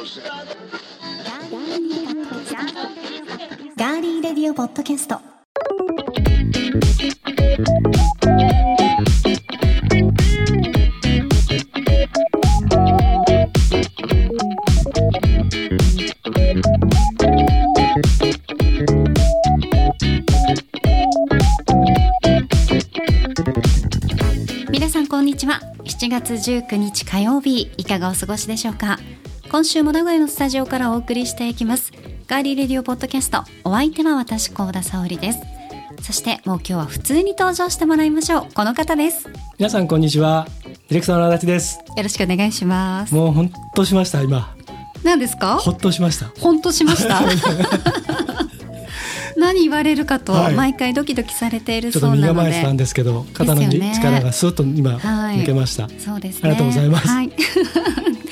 ガーリーレディオポッドキャスト。皆さんこんにちは。7月19日火曜日いかがお過ごしでしょうか？今週も名古屋のスタジオからお送りしていきます。ガーリーレディオポッドキャストお相手は私高田沙織です。そしてもう今日は普通に登場してもらいましょう。この方です。よ皆さんこんにちは。ディレクターの足立です。ろしくお願いします。もうほっとしました今。何ですか？ほっとしました。ほんとしました？何言われるかとはい。毎回ドキドキされているちょっとそうなの身構えてたんでですけど肩の力がスーッと今はい。抜けました、そうですね。ありがとうございます。はい。よ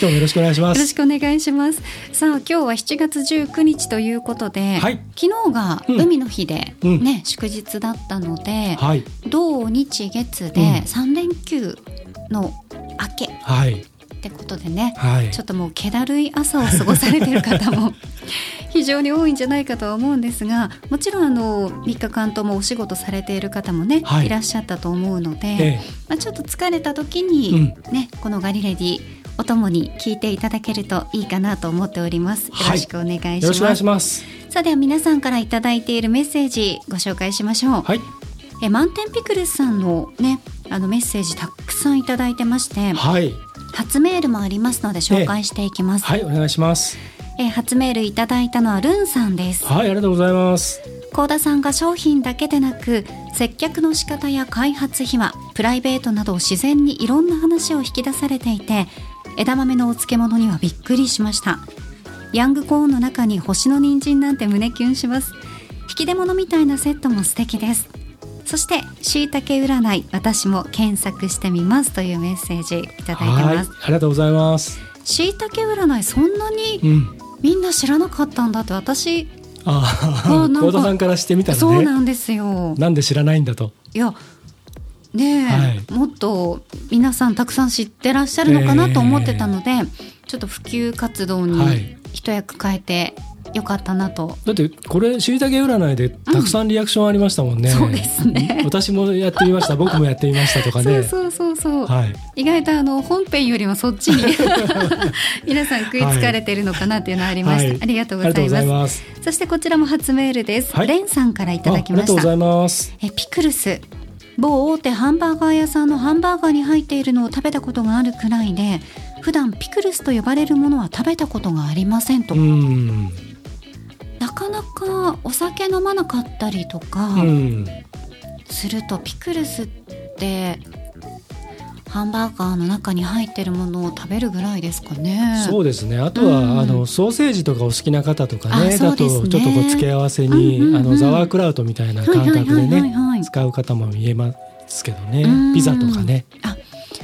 今日もよろしくお願いしまろしすくお願いします。さあ今日は7月19日ということで、はい。昨日がうん。海の日でうん。ね、祝日だったので、はい。土日月うん。で3連休の明けはい。ってことでね、はい。ちょっともう気だるい朝を過ごされている方も 非常に多いんじゃないかとは思うんですがもちろんあの3日間ともお仕事されている方もね、はい。い、らっしゃったと思うので、えまあ、ちょっと疲れた時に、ねこのガリレディお供に聞いていただけるといいかなと思っております。よはい。ろしくお願いします。えよろしくお願いします。さあでは皆さんからいただいているメッセージご紹介しましょう。はい。え満点ピクルスさんのねあのメッセージたくさんいただいてましてはい。初メールもありますので紹介していきます、はいお願いします。え初メールいただいたのはルンさんです。はいありがとうございます。高田さんが商品だけでなく接客の仕方や開発秘話プライベートなど自然にいろんな話を引き出されていて枝豆のお漬物にはびっくりしました。ヤングコーンの中に星の人参なんて胸キュンします。引き出物みたいなセットも素敵です。そして椎茸占い私も検索してみますというメッセージいただいてはいますありがとうございます。椎茸占いそんなにうん。みんな知らなかったんだって私ああ幸田さんからしてみたらそうねなんですよ。なんで知らないんだと。いやねえ、はい。もっと皆さんたくさん知ってらっしゃるのかなと思ってたので、ちょっと普及活動はにい。一役変えてよかったなと、だってこれしいたけ占いでたくさんリアクションありましたもんね、そうですね。私もやってみました。僕もやってみましたとかね。そうそうそうそう、はい。意外とあの本編よりもそっちに 皆さん食いつかれてるのかなっていうのはありました、はい。ありがとうございます。そしてこちらも初メールです、はい。レンさんからいただきました。あありがとうございます。えピクルス某大手ハンバーガー屋さんのハンバーガーに入っているのを食べたことがあるくらいで普段ピクルスと呼ばれるものは食べたことがありませんと、うん。なかなかお酒飲まなかったりとかうん。すると、ピクルスってハンバーガーの中に入ってるものを食べるぐらいですかね。そうですね。あとは、うん。あのソーセージとかお好きな方とかねあそうだとちょっとこう付け合わせに、うんうんうんあのザワークラウトみたいな感覚でねはい使う方も見えますけどね。うん。ピザとかね。あ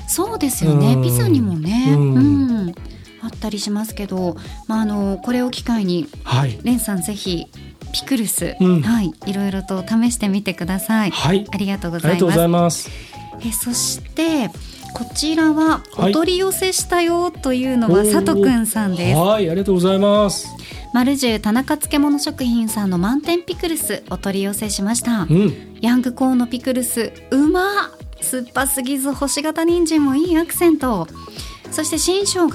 そうですよね、うん。ピザにもね、ううん。んあったりしますけど、まあ、あのこれを機会にはい。レンさんぜひピクルス、うん。はい、いろいろと試してみてください。はい。ありがとうごありがとうございます。ざいます。えそしてこちらははい。お取り寄せしたよというのは佐藤くんさんです。はいありがとうございます。丸十田中漬物食品さんの満点ピクルスお取り寄せしました。うん。ヤングコーンのピクルスうまっ。酸っぱすぎず星型人参もいいアクセント。そして新生姜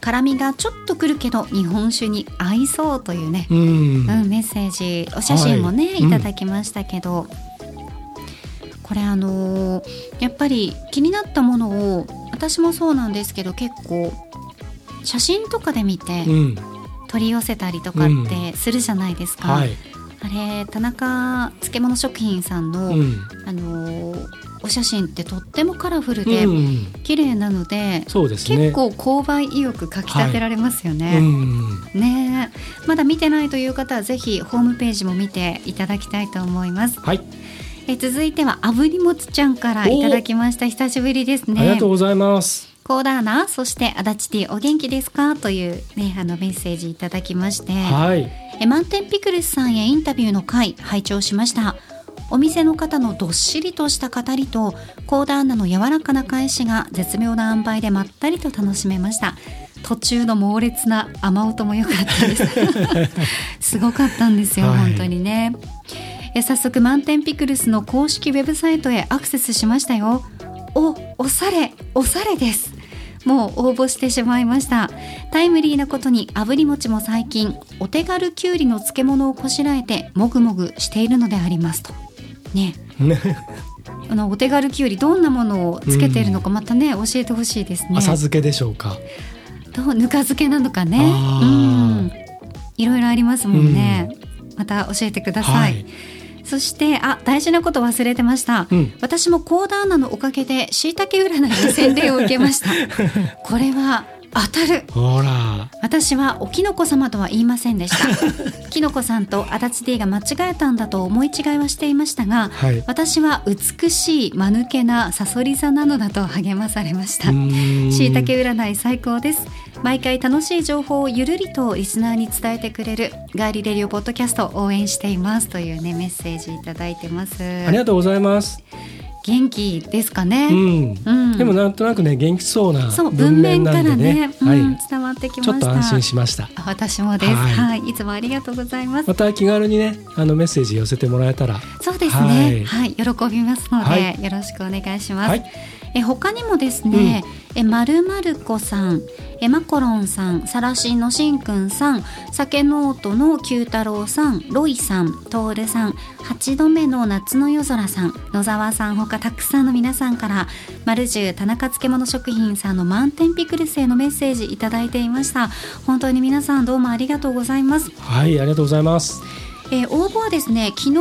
辛みがちょっとくるけど日本酒に合いそうというね、うん。うん、メッセージお写真もね、はい。い、ただきましたけど、これあのーやっぱり気になったものを私もそうなんですけど結構写真とかで見てうん。取り寄せたりとかってするじゃないですか、はい。あれ田中漬物食品さんの、うん。あのーお写真ってとってもカラフルでうん綺麗なので、ね。結構購買意欲かきたてられますよね。うん。ね。えまだ見てないという方はぜひホームページも見ていただきたいと思います。はいえ続いては炙りもつちゃんからいただきました。久しぶりですありねがとうございます。コーダーナそして足立 T お元気ですか？というねあのメッセージいただきまして、はい。え満点ピクルスさんへインタビューの回拝聴しました。お店の方のどっしりとした語りとコーダーナの柔らかな返しが絶妙な塩梅でまったりと楽しめました。途中の猛烈な雨音も良かったです。すごかったんですよ、はい。本当にねえ早速満点ピクルスの公式ウェブサイトへアクセスしましたよ。おおされおされです。もう応募してしまいました。タイムリーなことに炙り餅も最近お手軽きゅうりの漬物をこしらえてもぐもぐしているのでありますと。ね。あのお手軽きゅうりどんなものをつけているのかまたね、教えてほしいですね。浅漬けでしょうか。どうぬか漬けなのかね。うん。いろいろありますもんね、また教えてください、はいそしてあ大事なこと忘れてました、うん。私もコーダーナのおかげでしいたけ占いの洗礼を受けました。これは当たる。ほら。私はおきのこ様とは言いませんでした。きのこさんと足立 D が間違えたんだと思い違いはしていましたが、はい。私は美しい間抜けなさそり座なのだと励まされました。しいたけ占い最高です毎回楽しい情報をゆるりとリスナーに伝えてくれるガーリレディオポッドキャストを応援していますというねメッセージいただいてますありがとうございます。元気ですかね、うん。うんでもなんとなくね元気そうなそう文文面からね。ね、うんはい。伝わってきましちょったと安心しました。あ私もです、は、はいいい、つもありがとうございますまた気軽にねあのメッセージ寄せてもらえたら。そうですね。は、はいい喜びますので、はいよろしくお願いします。はいえ他にもですね、えまるまる子さん、えマコロンさん、サラシンのしんくんさん、酒ノートの九太郎さん、ロイさん、トールさん、八度目の夏の夜空さん、野沢さん。ほかたくさんの皆さんから、まるじゅう田中漬物食品さんの満点ピクルスへのメッセージいただいていました。本当に皆さんどうもありがとうございます。はいありがとうございます。えー応募はですね昨日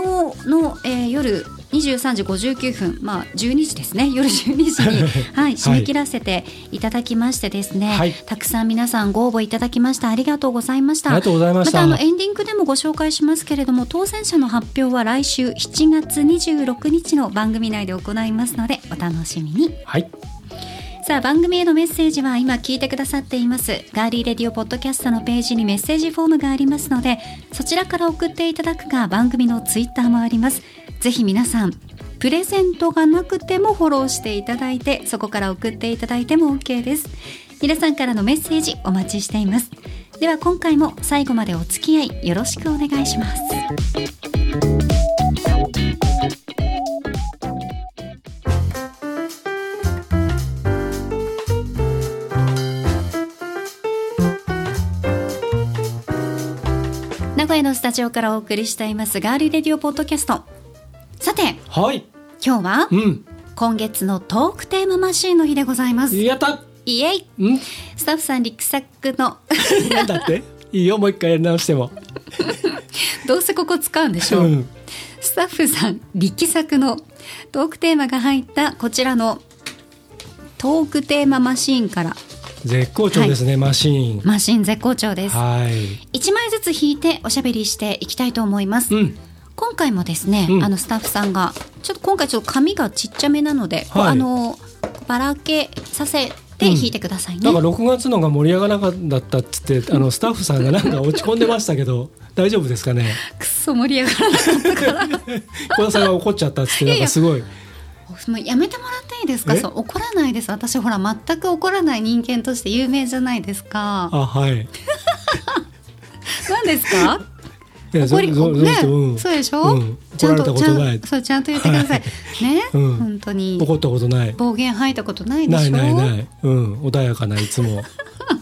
の、えー夜23時59分、まあ、12時ですね。夜12時に、はい、締め切らせていただきましてですね、はい。たくさん皆さんご応募いただきました。ありがとうございました。ありがとうございました。たあのエンディングでもご紹介しますけれども当選者の発表は来週7月26日の番組内で行いますのでお楽しみに。はい。さあ番組へのメッセージは今聞いてくださっています。ガーリーレディオポッドキャストのページにメッセージフォームがありますのでそちらから送っていただくか番組のツイッターもありますぜひ皆さんプレゼントがなくてもフォローしていただいてそこから送っていただいても OK です。皆さんからのメッセージお待ちしています。では今回も最後までお付き合いよろしくお願いします。名古屋のスタジオからお送りしていますガーリーレディオポッドキャスト。さてはい。今日はうん。今月のトークテーママシーンの日でございます。やった。イエイ。うん。スタッフさんリクサックの。なんだって？いいよもう一回やり直しても。どうせここ使うんでしょう、うん。スタッフさん力作の。トークテーマが入ったこちらの。トークテーママシーンから。絶好調ですね、マシーン。マシーン絶好調です。はい。1枚ずつ引いておしゃべりしていきたいと思います、うん。今回もですね、うん。あのスタッフさんがちょっと今回ちょっと紙がちっちゃめなので、はい。あのばらけさせて引いてくださいね、なんか6月のが盛り上がらなかったっつってあのスタッフさんがなんか落ち込んでましたけど 大丈夫ですかね？くっそ盛り上がらなかったから。小田さんが怒っちゃったっつってなんかすごい。もうやめてもらっていいですか？え？そう怒らないです。私ほら全く怒らない人間として有名じゃないですか。あはい。何ですか？ね、うん。そうでしょ、うん。ちゃんとちゃんそうちゃんと言ってください、ね、うん。本当に。怒ったことない。暴言吐いたことないでしょ？ないないない。うん。穏やかないつも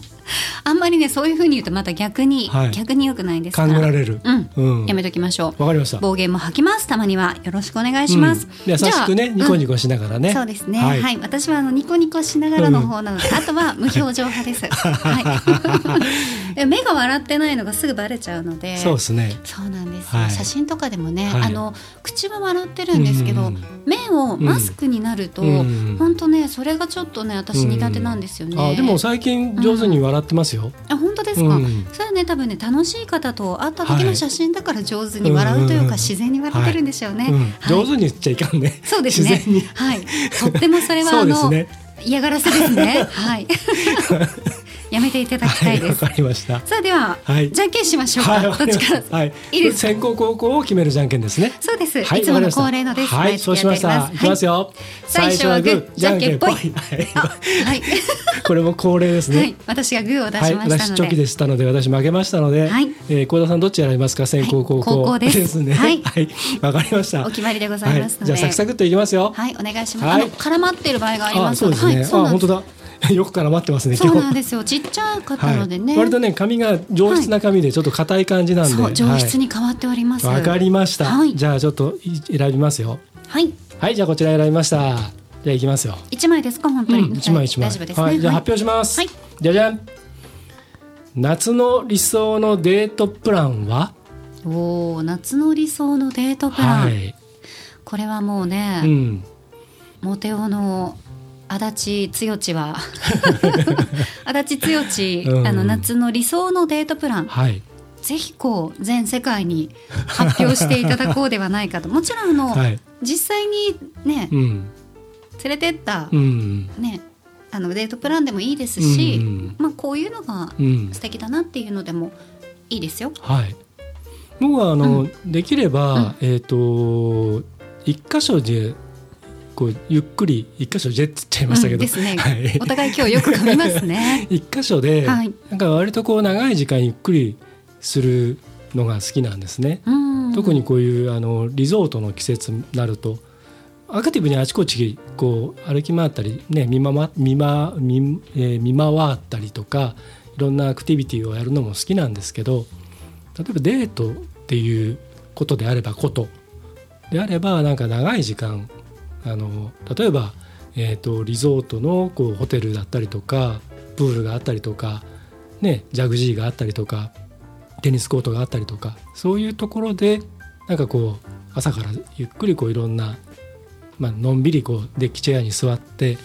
あんまりねそういう風に言うとまた逆に、はい。逆に良くないですか勘らぐられる。うん、うん。やめときましょう。わかりました。暴言も吐きます。たまにはよろしくお願いします、うん。優しくねニコニコしながらね、そうですね。は、はい。い私はあのニコニコしながらの方なので、あとは無表情派です。はい。で目が笑ってないのがすぐバレちゃうので。そうですね。そうなんですよ、はい。写真とかでもね、はい。あの口は笑ってるんですけど、うん。目をマスクになると、うん。本当ねそれがちょっとね私苦手なんですよね。あでも最近上手に笑ってますよ、あ本当ですか、うんそれはね多分ね楽しい方と会った時の写真だから上手に笑うというか、自然に笑ってるんでしょうね。上手に言っちゃいかんねそうですね。はい。とってもそれはそあの、嫌がらせですね。はい。やめていただきたいです。わかりました。さあでは、はいじゃんけんしましょうか。どっちから？い、いいですか？先行後攻を決めるじゃんけんですね。そうです。はい、いつもの恒例のです。はい、そうしました。いきますよ。最初はグーじゃんけんぽいはいあ、はい。これも恒例ですね。はい、私がグーを出はい、しました私ので。チョキでしたので私負けましたので、はいえー、小田さんどっち選びますか？先攻、後攻ですねはいはいわかりましたお決まりでございますじゃあサクサクっといきますよはい、お願いします。絡まっている場合がありますので、そうですね、あ。本当だ よく絡まってますねそうなんですよ。ちっちゃかったのでね。はい、割とね紙が上質な紙でちょっと硬い感じなんで、そう上質にに変わっております。わ、かりました、はい。じゃあちょっとい選びますよ。はい、はいじゃあこちら選びました。じゃあいきますよ。一枚ですか本当に。うん、一枚一枚。大丈夫ですね。はい、じゃあ発表します、はい。じゃじゃん。夏の理想のデートプランは？おお、夏の理想のデートプラン。はい、これはもうね、うん、モテオの足立剛ちは 足立剛ち、うん。あの夏の理想のデートプラン。はい。ぜひこう全世界に発表していただこうではないかと。もちろんあの、はい。実際にねうん。連れてった、うん。ねあのデートプランでもいいですし、うん。まあ、こういうのがうん。素敵だなっていうのでもいいですよ。はい。僕はあの、できれば、えっ、と一箇所でこうゆっくり一箇所でって言っちゃいましたけど、うんですね。はい。お互い今日よく噛みますね。一箇所で、はい。なんか割とこう長い時間ゆっくりするのが好きなんですね。うん。特にこういうあのリゾートの季節になるとアクティブにあちこちこう歩き回ったり、ね、見ま見ま見,、えー見回ったりとかいろんなアクティビティをやるのも好きなんですけど例えばデートっていうことであればことであればなんか長い時間あの例えば、えー、とリゾートのこうホテルだったりとかプールがあったりとか、ね、ジャグジーがあったりとかテニスコートがあったりとかそういうところでなんかこう朝からゆっくりこういろんな、まあのんびりこうデッキチェアに座って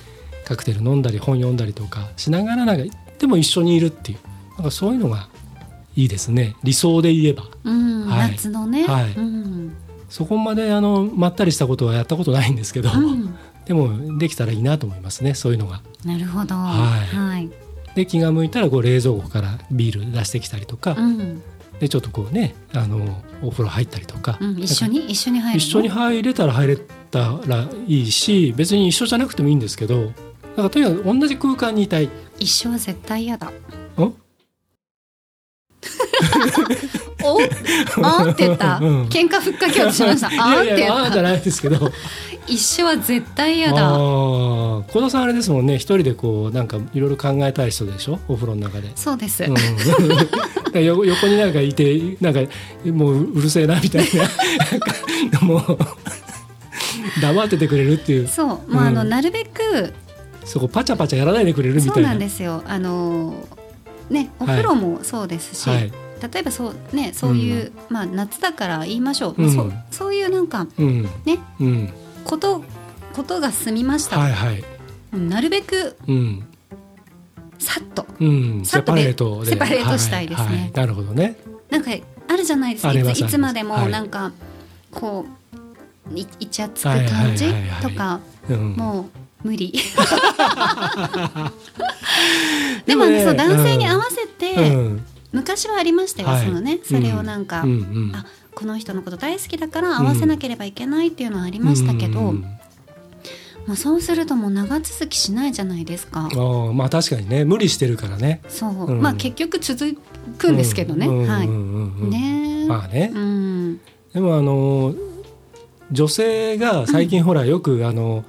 カクテル飲んだり本読んだりとかしながらなんかでも一緒にいるっていうなんかそういうのがいいですね。理想で言えば。うんはい。夏のね、はい。うんそこまであのまったりしたことはやったことないんですけど、うんでもできたらいいなと思いますねそういうのが。なるほど。はいはい。で気が向いたらこう冷蔵庫からビール出してきたりとか、うんでちょっとこうねあのお風呂入ったりとか、うん、一緒に？一緒に入るの？一緒に入れたら入れたらいいし別に一緒じゃなくてもいいんですけどかとにかく同じ空間にいたい。一緒は絶対嫌だ。ん？おあーって言った、うん喧嘩ふっかけようとしました。あ ーいやいって言った。やあーじゃないですけど一緒は絶対嫌あだ。ー小田さんあれですもんね一人でこうなんかいろいろ考えたい人でしょ？お風呂の中で。そうです。うん、横横になんかいてなんかもううるせえなみたいななんかもう黙っててくれるっていうそう、まあ、あの、うんなるべく。そこパチャパチャやらないでくれるみそうたいな。なんですよ。あの。ね、お風呂もそうですし。はい。例えばそうねそういう、まあ夏だから言いましょう、うん。そうそういうなんかうん。ねうん。ことことが済みました、はいはい。なるべくうん。さっと。うん。セパさっとでレートで。セパレートしたいですね。ははなるほどね。なんかあるじゃないですか。いついつまでもなんか、こういイチャつくはいはい感じはい。はいとかうん。もう無理 でもねそう男性に合わせて、うん昔はありましたよ、はいそのねそれをなんか、うんうんあこの人のこと大好きだから合わせなければいけないっていうのはありましたけど、うんうんまあ、そうするともう長続きしないじゃないですか。あーまあ確かにね無理してるからね。そう、うんまあ結局続くんですけどね。はい。うんうんうんうんねえ。まあねう、ん。でもあの女性が最近ほらよくあの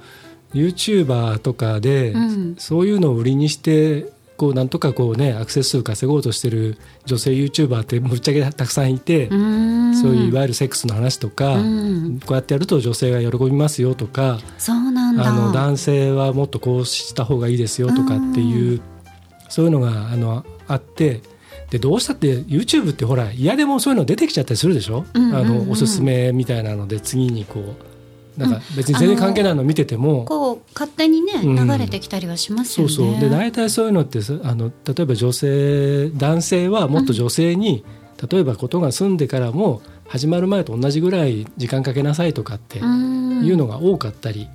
YouTuber とかでうん。そういうのを売りにしてこうなんとかこうねアクセス数稼ごうとしてる女性 YouTuber ってぶっちゃけたくさんいて、うん。そういういわゆるセックスの話とか、うん。こうやってやると女性が喜びますよとかそうなんだ。あの男性はもっとこうした方がいいですよとかっていう、そういうのがあのあってでどうしたって YouTube ってほら嫌でもそういうの出てきちゃったりするでしょ、うんうんうん。あのおすすめみたいなので次にこうなんか別に全然関係ないの見てても、こう勝手にねうん。流れてきたりはしますそうよね。そうで大体そういうのってさあの例えば女性男性はもっと女性に、例えばことが済んでからも始まる前と同じぐらい時間かけなさいとかってうん。いうのが多かったり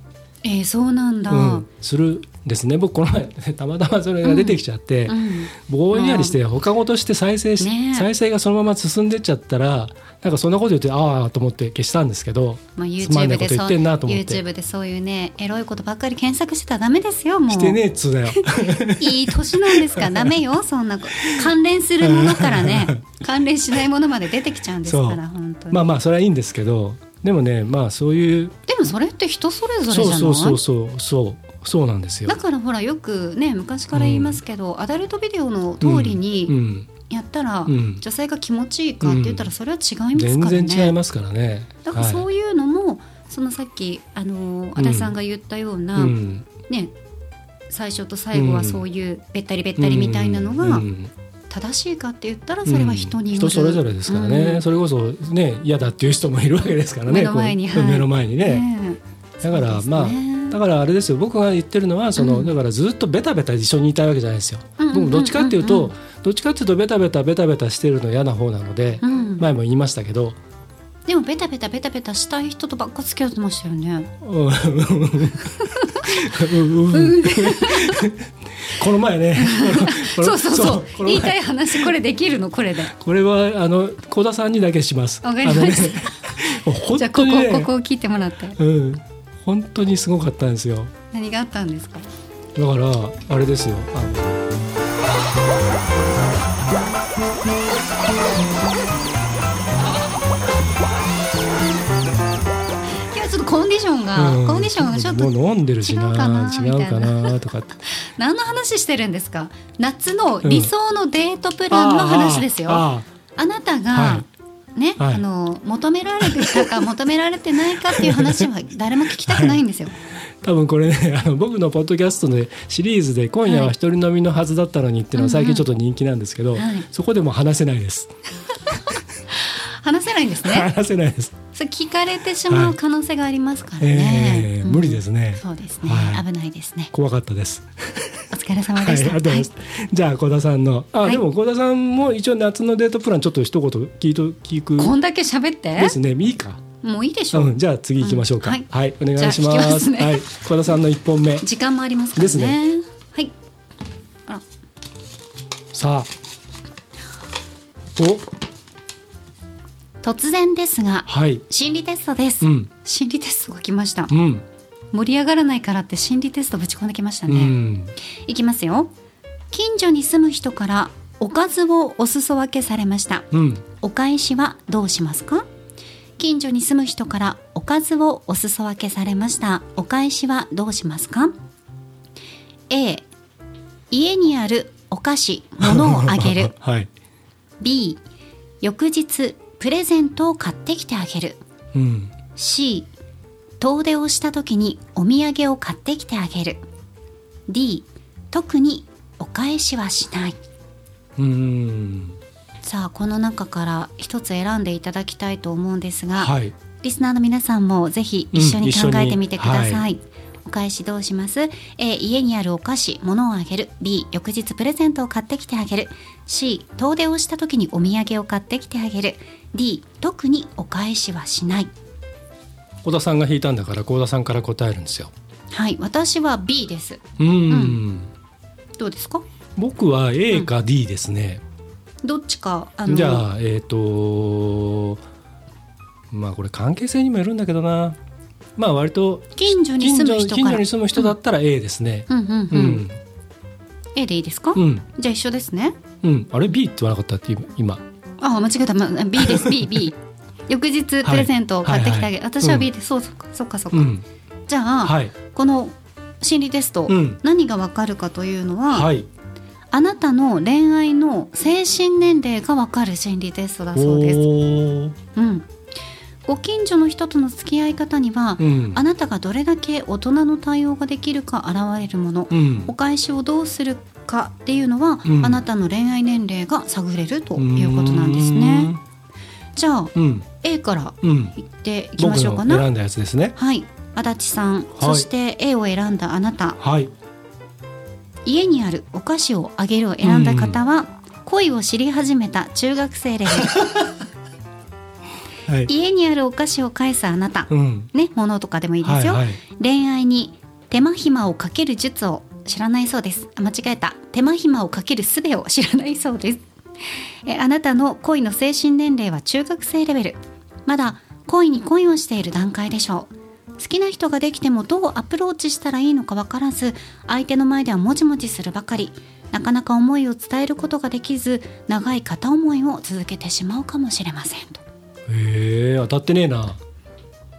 えー、そうなんだ、うん、するんですね。僕この前 たまたまそれが出てきちゃって、うん。ぼんやりして他ごとして再生し、ねえ。再生がそのまま進んでっちゃったらなんかそんなこと言ってああと思って消したんですけどまあ、YouTube でそうなと思って。YouTube でそういうねエロいことばっかり検索してたらダメですよもう。してねえっつうだよ。いい年なんですか？ダメよそんなこ関連するものからね。関連しないものまで出てきちゃうんですから本当に、まあまあそれはいいんですけどでもねまあそういうでもそれって人それぞれじゃない？そうそうそうそうそうそうなんですよ。だからほらよくね昔から言いますけど、アダルトビデオの通りうにんやったら、うん。女性が気持ちいいかって言ったらそれは違います全からね、然違いますからね。だからそはういうのも、そのさっきあの足立さんが言ったような、うん。ね最初と最後はそういうべったりべったりみたいなのがうん。正しいかって言ったらそれは人による、人それぞれですからね、うん。それこそね嫌だっていう人もいるわけですからね目の前にはい。目の前にね。だから、そうですまあねだからあれですよ。僕が言ってるのはその、うん。だからずっとベタベタ一緒にいたいわけじゃないですよ、うんうんうんうん僕どっちかっていうと、どっちかっていうとベタベタベタベタしてるの嫌な方なので、うん。前も言いましたけど、でもベタベタベタベタしたい人とばっか付き合ってましたよね。この前ねそうそうそう言いたい話これできるのこれでこれはあの小田さん。にだけします。わかりましたね本じゃあここここを聞いてもらってうん、本当にすごかったん。ですよ。何があったん。ですかだからあれですよ。あのいやちょっとコンディションが、うん。コンディションがちょっと飲んでるしな違うかな違うかなとか何の話してるんですか？夏の理想のデートプランの話ですよ、ああなたが、はね、はい。あの求められてたか求められてないかっていう話は誰も聞きたくないんですよ。あ 多分これね あの僕のポッドキャストでシリーズで今夜は一人飲みのはずだったのにっていうのは最近ちょっと人気なんですけど、はいそこでも話せないです。話せないんですね。話せないです。それ聞かれてしまう可能性がありますからね。えー無理ですねそうですね、はい危ないですね。怖かったです。お疲れ様はい、あでした。りがとうございます。じゃあ小田さんのあ、はいでも小田さんも一応夏のデートプランちょっと一言聞いと聞くこんだけ喋って？ですね。いいか。もういいでしょう。うん、じゃあ次行きましょうか。うんは、はいいお願いしま。ますはい、小田さんの一本目。時間もありますからね。ですねはい。あらさあ。お、突然ですがはい。心理テストです。うん、心理テストが来ました。うん、盛り上がらないからって心理テストぶち込んできましたうね。ん。いきますよ近所に住む人からおかずをお裾分けされましたうん、お返しはどうしますか？近所に住む人からおかずをお裾分けされました。お返しはどうしますか？A 家にあるお菓子物をあげる。はい。B 翌日プレゼントを買ってきてあげる。うん、C 遠出をした時にお土産を買ってきてあげる。D 特にお返しはしない。うん。さあこの中から一つ選んでいただきたいと思うんですが、はい。リスナーの皆さんもぜひ一緒に考えてみてください、はい。お返しどうします？A 家にあるお菓子物をあげる。B 翌日プレゼントを買ってきてあげる。C 遠出をした時にお土産を買ってきてあげる。D 特にお返しはしない。小田さんが引いたんだから小田さんから答えるんですよ。はい。私は B です。うん。どうですか？僕は A か D ですね。どっちかあのじゃあえっ、とまあこれ関係性にもよるんだけどな。まあ割と近所に住む人近所に住む人だったら A ですね。うんうんううん、ん A でいいですか、うん。じゃあ一緒ですね。うん。あれ B って言わなかった？って今。あ間違えた、ま、B です。B B 翌日プレゼントを買ってきてあげる、はいはいはい。私はうん。B です、そうそっかそっかそっか、うん。じゃあ、はい。この心理テスト、うん。何がわかるかというのは、はいあなたの恋愛の精神年齢がわかる心理テストだそうです、うん、ご近所の人との付き合い方には、うん。あなたがどれだけ大人の対応ができるか現れるもの、うん。お返しをどうするかっていうのは、うん。あなたの恋愛年齢が探れるということなんですね。じゃあうん。A からうんいっていきま僕しょうかな。の選んだやつですね。はい、足立さん、そして A を選んだあなた、はい家にあるお菓子をあげるを選んだ方は、恋を知り始めた中学生レベル。はい。家にあるお菓子を返すあなた、うん。ね物とかでもいいですよ、はいはい。恋愛に手間暇をかける術を知らないそうです。あ間違えた。手間暇をかける術を知らないそうです。えあなたの恋の精神年齢は中学生レベル。まだ恋に恋をしている段階でしょう好きな人ができてもどうアプローチしたらいいのか分からず相手の前ではもじもじするばかり。なかなか思いを伝えることができず長い片思いを続けてしまうかもしれませんと。へえ当たってねえな。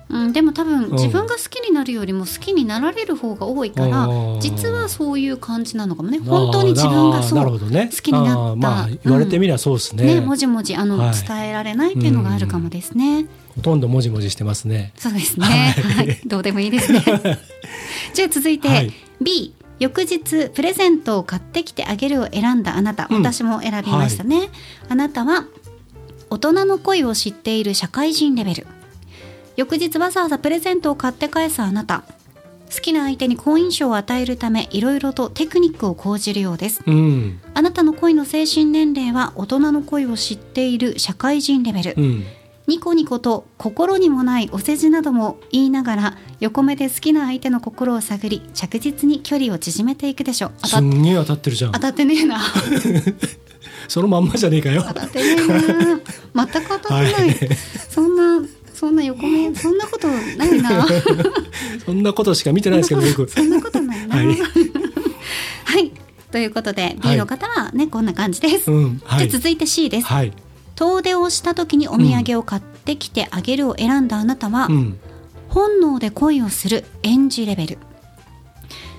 うん、でも多分ん。自分が好きになるよりも好きになられる方が多いから、あー。実はそういう感じなのかもね。本当に自分がそう好きになった。まあ言われてみりゃそうですね,、ねもじもじあの、はい。伝えられないっていうのがあるかもですね、ほとんどもじもじしてますね。そうですね、はい、どうでもいいですね。じゃあ続いて、はい。B 翌日プレゼントを買ってきてあげるを選んだあなた、うん。私も選びましたね、あなたは大人の恋を知っている社会人レベル。翌日わざわざプレゼントを買って返すあなた。好きな相手に好印象を与えるためいろいろとテクニックを講じるようです。うん。あなたの恋の精神年齢は大人の恋を知っている社会人レベル、うんニコニコと心にもないお世辞なども言いながら横目で好きな相手の心を探り着実に距離を縮めていくでしょう。当たっすんげえ当たってるじゃん。当たってねえな。そのまんまじゃねえかよ。当たってねえな。全く当たってない、はい。そんなそんな横目そんなことないな。そんなことしか見てないですけど僕。そんなことないな。ははい。い、ということで B の方はね、こんな感じです、うん。はい。じゃあ続いて C です、はい遠出をした時にお土産を買ってきてあげるを選んだあなたは、うん。本能で恋をする園児レベル。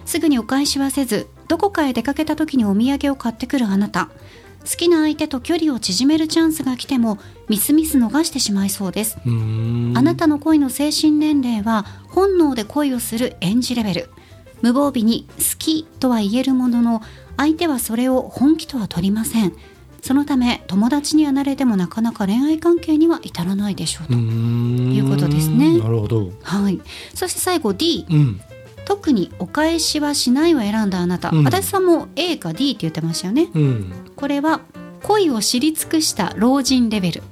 すぐにお返しはせずどこかへ出かけた時にお土産を買ってくるあなた。好きな相手と距離を縮めるチャンスが来てもミスミス逃してしまいそうです、あなたの恋の精神年齢は本能で恋をする園児レベル。無防備に好きとは言えるものの相手はそれを本気とは取りませんそのため友達にはなれてもなかなか恋愛関係には至らないでしょうと、いうことですね。なるほど。はい、そして最後 D うん。特にお返しはしないを選んだあなた、うん。足立さんも A か D って言ってましたよね。うん。これは恋を知り尽くした老人レベル。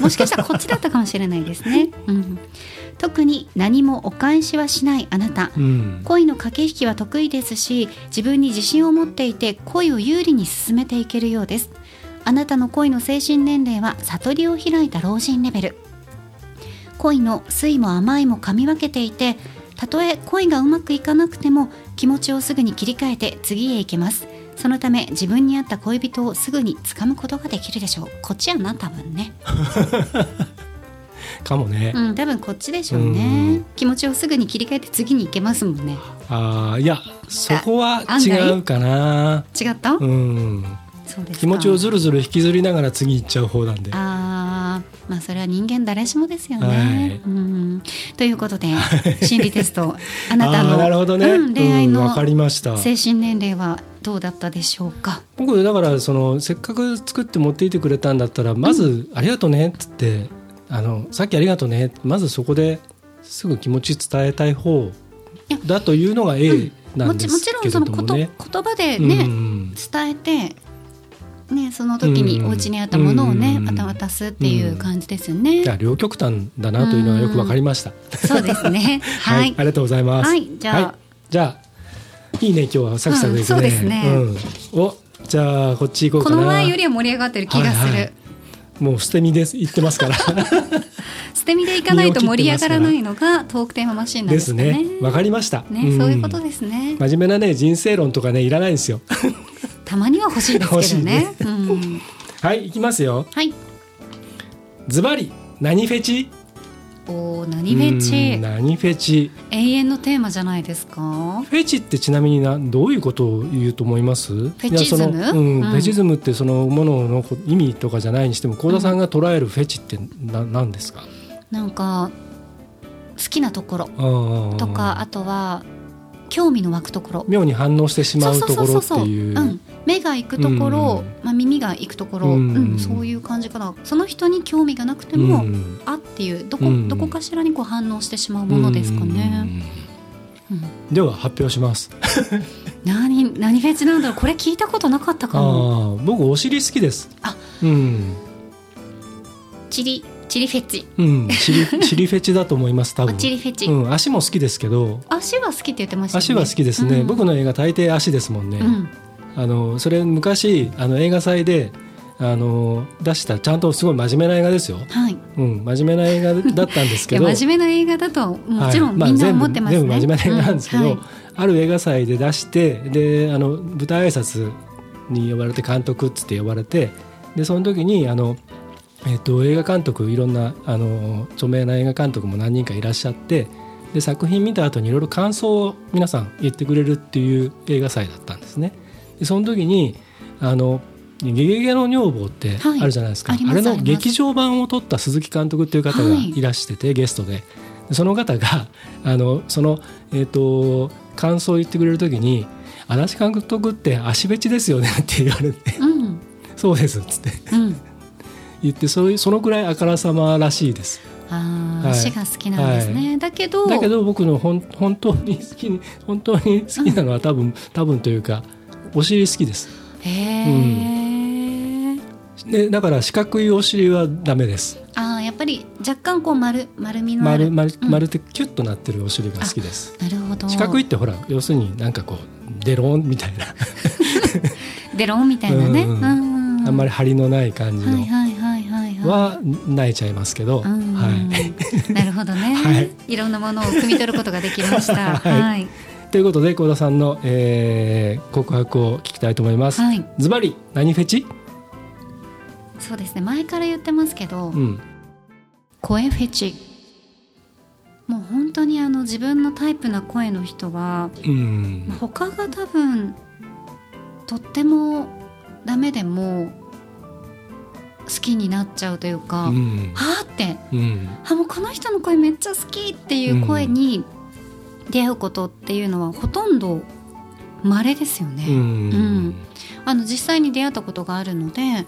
もしかしたらこっちだったかもしれないですね、うん、特に何もお返しはしないあなた。うん。恋の駆け引きは得意ですし自分に自信を持っていて恋を有利に進めていけるようです。あなたの恋の精神年齢は悟りを開いた老人レベル。恋の酸いも甘いも噛み分けていてたとえ恋がうまくいかなくても気持ちをすぐに切り替えて次へ行けます。そのため自分に合った恋人をすぐに掴むことができるでしょう。こっちやな多分ね かもね、うん多分こっちでしょううねん。気持ちをすぐに切り替えて次に行けますもんね。ああいやそこは違うかな。違った、うん。そうですか。気持ちをずるずる引きずりながら次行っちゃう方なんで。あーまあそれは人間誰しもですよね。はい。うん。ということで心理テスト あなたのなるほどね、うん恋愛のうんわかりました。精神年齢はどうだったでしょうか？僕だからそのせっかく作って持っていてくれたんだったらまず「ありがとうね」っつって「あのさっきありがとうね」まずそこですぐ気持ち伝えたい方だというのが A なもちもんですけれちろんそのことどもね。言葉でね、うん伝えて。ね、その時にうんお家にあったものをね、うんまた渡すっていう感じですよね。いや両極端だなというのはよくわかりました。そうですね。は、はいい、ありがとうございます。はいじゃあじゃあいいね今日はサクサクいくね。うんそうですねうんおじゃあこっち行こう。この前よりは盛り上がってる気がする。はいはいもう捨て身です言ってますから。捨て身でいかないと盛り上がらないのがトークテーママシンなんでですすかね。ね。わかりました。ね、そういうことですね。真面目なね人生論とかねいらないんですよ。たまには欲しいですけどね。うん、はい行きますよ。はい。ズバリ何フェチ？おー何フェうんチ何フェチ？永遠のテーマじゃないですか？フェチってちなみになどういうことを言うと思います？フェチズム？うん、うんフェチズムってそのものの意味とかじゃないにしても幸田さんが捉えるフェチってな何ですか？なんか好きなところとかあとは興味の湧くところ。妙に反応してしまうところってういう。ん、目が行くところ、うんまあ耳が行くところ、ううんん、そういう感じかな。その人に興味がなくても、うんあっていうどこ、うんどこかしらにこう反応してしまうものですかね。うん、では発表します。何何フェチなんだろうこれ聞いたことなかったかも。ああ僕お尻好きです。あうん。チリチリフェチ。うん、チリ チリフェチだと思います多分。あチリフェチ、うん、足も好きですけど。足は好きって言ってましたよね。足は好きですね、うん。僕の映画大抵足ですもんね、うん。あのそれ昔あの映画祭であの出したちゃんとすごい真面目な映画ですよ、はい。うん、真面目な映画だったんですいけど。や真面目な映画だともちろんみんな思ってますね、全部真面目な映画なんですけど、うはい。ある映画祭で出してであの舞台挨拶に呼ばれて監督っつって呼ばれてでその時にあの、えっと映画監督いろんなあの著名な映画監督も何人かいらっしゃってで作品見た後にいろいろ感想を皆さん言ってくれるっていう映画祭だったんですね。でその時にあの「ゲゲゲの女房」ってはい。あるじゃないですか、ありますあれの劇場版を撮った鈴木監督っていう方がい。らしてて、ゲストで。でその方が あのその、えー、と感想を言ってくれる時に「足立監督って足フェチですよね」って言われてうん「そうです」っつって。うん言ってそういうそのくらいあからさまらしいです。あー、はい。足が好きなんですね、だけどだけど僕のほん本当に好きに本当に好きなのは多分、多分というかお尻好きです。へえ、でだから四角いお尻はダメです。あーやっぱり若干こう丸丸みのある。丸丸うん。丸ってキュッとなってるお尻が好きです。なるほど。四角いってほら要するになんかこうデローンみたいな、デロンみたいなね、うん。うん。あんまり張りのない感じの。はいはいは。泣いちゃいますけど、うん。はい。なるほどね、はい。い、ろんなものを汲み取ることができました。はい。はい。ということで幸田さんの、えー告白を聞きたいと思います。はい。ズバリ何フェチ？そうですね。前から言ってますけど、うん。声フェチ。もう本当にあの自分のタイプな声の人はうん。他が多分とってもダメでも好きになっちゃうというか、うん。はあって。うん。あもうこの人の声めっちゃ好きっていう声に出会うことっていうのはほとんど稀ですよね。うん。うん。あの実際に出会ったことがあるので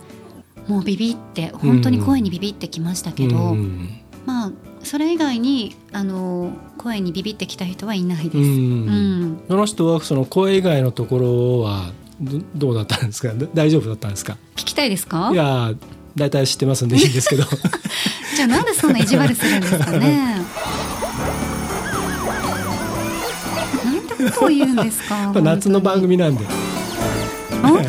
もうビビって本当に声にビビってきましたけど、うん。まあそれ以外にあの声にビビってきた人はいないです。ううん。んその人はその声以外のところはどどうだったん。ですかだ大丈夫だったんですか聞きたいですかいやー大体知ってますんでいいんですけど。じゃあなんでそんな意地悪するんですかね。なんてことを言うんですか 夏の番組なんで。本当に。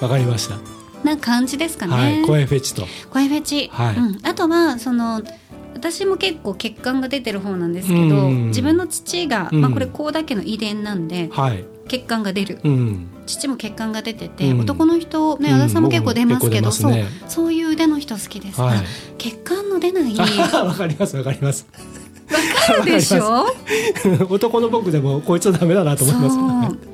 わはかりました、い。な感じですかね、はい。声フェチと。声フェチ、はい。うん、あとはその私も結構血管が出てる方なんですけど、うん。自分の父が、うん。まあ、これ高田家の遺伝なんではい血管が出る。うん。父も血管が出てて、うん。男の人ねうん。足立さんも結構出ますけど、僕も結構出ますね。そうそういう腕の人好きです、はい。あ血管の出ない。あわかりますわかります。あるでしょ？男の僕でもこいつはダメだなと思います。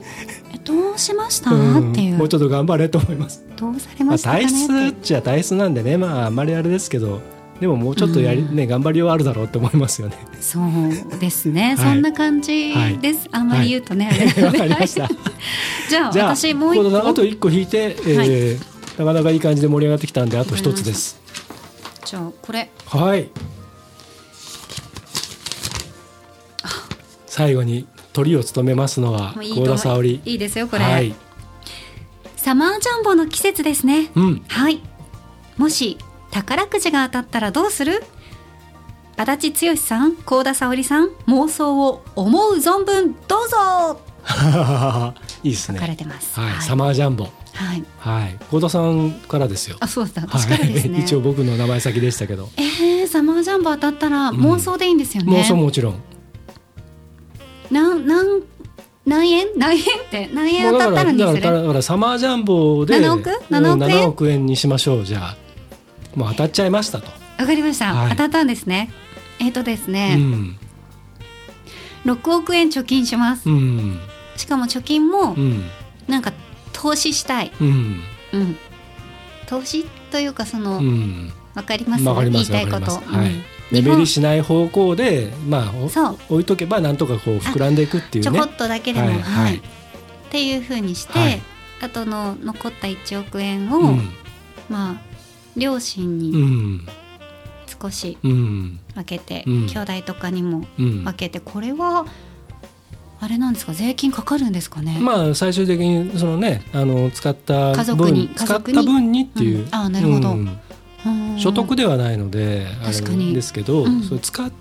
どうしました、うんっていう。もうちょっと頑張れと思います、どうされましたかね？体質っちゃ体質なんでね。まああんまりあれですけどでももうちょっとやり、うん。ね頑張りようあるだろうって思いますよね。そうですね、はい。そんな感じです、あんまり言うとね、わのでかりました。じゃあ私もう一個。あと一個引いて、えーなかなかいい感じで盛り上がってきたんであと一つです。じゃあこれ。はい。最後に鳥を務めますのはもういい幸田沙織。いいですよこれ、はい。サマージャンボの季節ですね。うん。はい。もし宝くじが当たったらどうする？足立剛さん幸田沙織さん妄想を思う存分どうぞ！いいです書かれねてます。はい、サマージャンボ。はい。はい。幸田さんからですよ。あそうだ。は私からですね、い、一応僕の名前先でしたけど、えー、サマージャンボ当たったら妄想でいいんですよね、妄想もちろん。なんなん何円？何円って？何円当たったらにすだからるだからサマージャンボで7億？うん7億円7億円にしましょうじゃあもう当たっちゃいましたと、わかりました、はい。当たったんですね。えっ、とですうね、ん。6億円貯金します。うん。しかも貯金もうん。なんか投資したい。うん。うん。投資というかその、うん。わかります？わかります言いたいこと。はい。うん。目減りしない方向でまあおそう。置いとけばなんとかこう膨らんでいくっていうね。ちょこっとだけでも、ははい。いはい。っていうふうにして、はい。あとの残った1億円を、うん。まあ両親うにん。少しうん。分けて、うん。兄弟とかにもうん。分けてこれはあれなんですか税金かかるんですかね？まあ最終的にそのねあの使った家族に分使った分にっていう、うん。あなるほど。うん。うん所得ではないのであ確かに。れですけど、うん。それ使う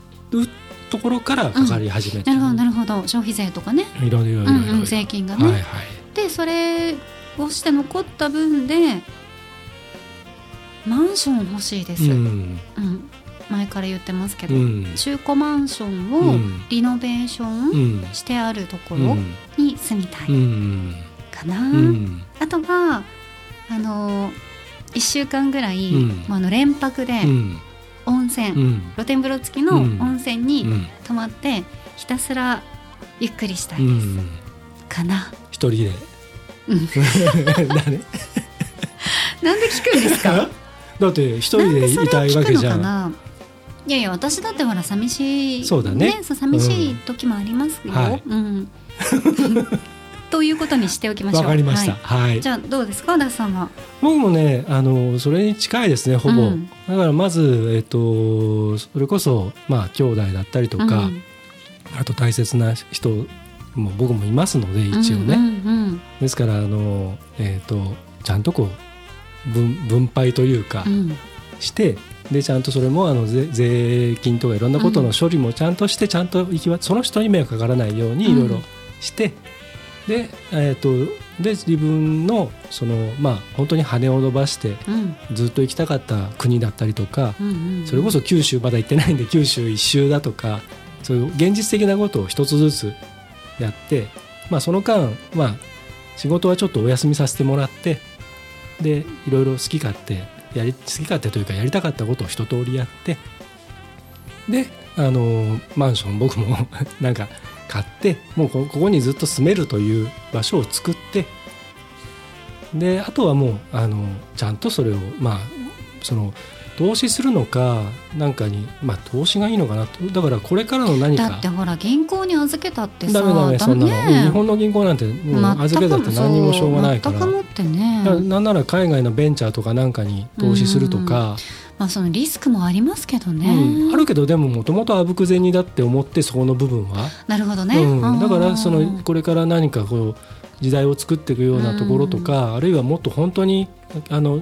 ところからかかり始めて、なるほどなるほど。消費税とかね、いろいろいろいろ。うんうん、税金がね。はいはい。でそれをして残った分でマンション欲しいです、ううん。ん前から言ってますけど、うん。中古マンションをうん。リノベーショうん。ンしてあるところうん。に住みたい。うん。かな、うん。あとはあの1週間ぐらい、うん。まあ、あの連泊でうん。温泉、うん。露天風呂付きのうん。温泉にうん。泊まってひたすらゆっくりしたういです、ん。かな。一人で。うん。なんで聞くんですか？だって一人でいたいわけじゃん。な？いやいや私だってほら寂しい。そうだね。そう寂しい時もありますよ、はい。うん。ということにしておきましょう。わかりました。はい。はい。じゃあどうですかダスさんは？僕もねあのそれに近いですねほぼ、うん。だからまずえっとそれこそまあ兄弟だったりとか、うん。あと大切な人も僕もいますので一応ね、うんうん。ですからあのえっ、とちゃんとこう分分配というかうん。うんして、でちゃんとそれもあの税税金とかいろんなことの処理もちゃんとしてちゃんと行きわその人に迷惑かからないようにいろいろして、でえっ、とで自分のそのまあ本当に羽を伸ばしてうん。ずっと行きたかった国だったりとか、うんうん。それこそ九州まだ行ってないんで九州一周だとかそういう現実的なことを一つずつやって、まあ、その間、まあ、仕事はちょっとお休みさせてもらってでいろいろ好き勝手やり好き勝手というかやりたかったことを一通りやってであのマンション僕も なんか買ってもうここにずっと住めるという場所を作ってであとはもうあのちゃんとそれをまあその投資するのかなんかにまあ投資がいいのかなと。だからこれからの何か。だってほら銀行に預けたってさダメダメそんなの、ね日本の銀行なんてもう預けたって何にもしょうがないから。全くもってねなんなら海外のベンチャーとかなんかに投資するとか、まあそのリスクもありますけどね、うん。あるけどでももともとあぶく銭だって思ってそこの部分は、なるほどね、うん、だからそうんのこれから何かこう時代を作っていくようなところとか、あるいはもっと本当にあの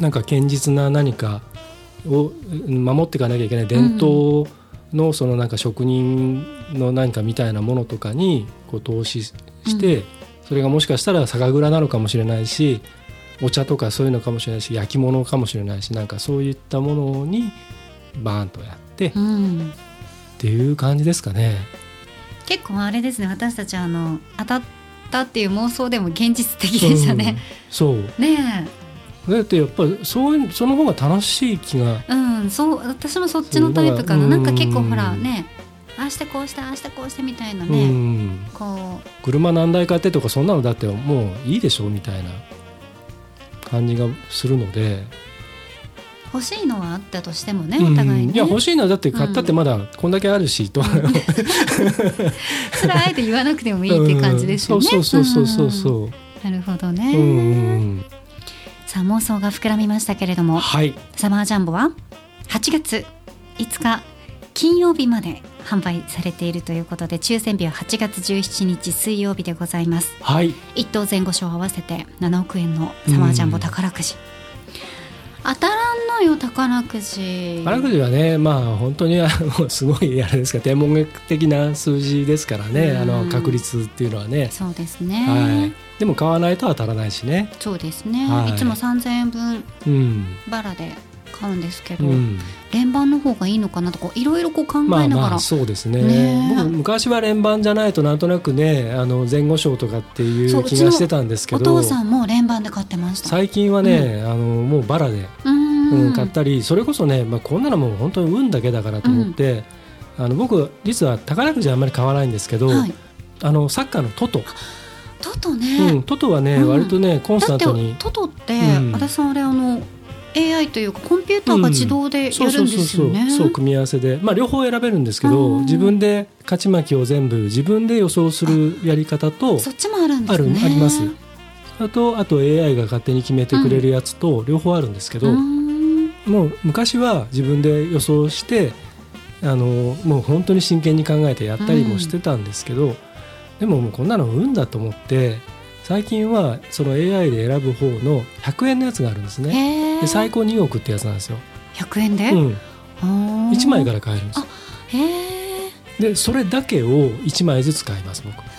なんか堅実な何かをうん守っていかなきゃいけない伝統のそのなんか職人の何かみたいなものとかにこう投資して、それがもしかしたら酒蔵なのかもしれないしお茶とかそういうのかもしれないし焼き物かもしれないしなんかそういったものにバーンとやってっうんていう感じですかね。結構あれですね。私たちあの当たったっていう妄想でも現実的でしたね、うん。そう。ねだってやっぱりそういうその方が楽しい気が。えうんそう私もそっちのタイプかな。なんか結構うん。ほらねああしてこうしてああしてこうしてみたいなうね、ん、こ車何台買ってとかそんなのだってもういいでしょみたいな。感じがするので、う欲しいのはあったとしてもねうん。お互いね、いや欲しいのはだって買ったってまだこんだけあるし、と。それはあえて言わなくてもいいっていう感じですよね、うん。そうそうそうそうう。ん。そうなるほどね、うんうんさあ妄想が膨らみましたけれどもはい。サマージャンボは8月5日金曜日まで販売されているということで抽選日は8月17日水曜日でございます。はい。1等前後賞合わせて7億円のサマージャンボ宝くじ、当たらんのよ宝くじ。宝くじはねまあ本当にあのすごいあれですか天文学的な数字ですからね、うん。あの確率っていうのはね、そうですね、はい、でも買わないと当たらないしね。そうですね、はい。い、つも3000円分うん、バラで買うんですけど、うん、連番の方がいいのかなとかいろいろこう考えまあながら、まあそうですね。ねえ。僕昔は連番じゃないとなんとなくねあの前後賞とかっていそうう気がしてたんですけおど父さんも連番で買ってました。最近はね、あのもうバラで、うーんうん。買ったりそれこそね、まあ、こんなのもう本当に運だけだからと思って、あの僕実は宝くじはあんまり買わないんですけど、はい、あのサッカーのトト、トトうね、ん、トトはね、うん。割とねコンスタントに。トトって、うん。私さんあれあの AI というかコンピューターが自動でやるんですよね。そう組み合わせで、まあ、両方選べるんですけうどん。自分で勝ち負けを全部自分で予想するやり方とそっちもあるんであるすね。あります。あとあと AI が勝手に決めてくれるやつと両方あるんですけど、うーんもう昔は自分で予想してあのもう本当に真剣に考えてやったりもしてたんですけど、でももうこんなの運だと思って最近はその AI で選ぶ方の100円のやつがあるんですね。で最高2億ってやつなんですよ、100円で、うん、1 1枚から買えるんですでそれだけを1枚ずつ買います僕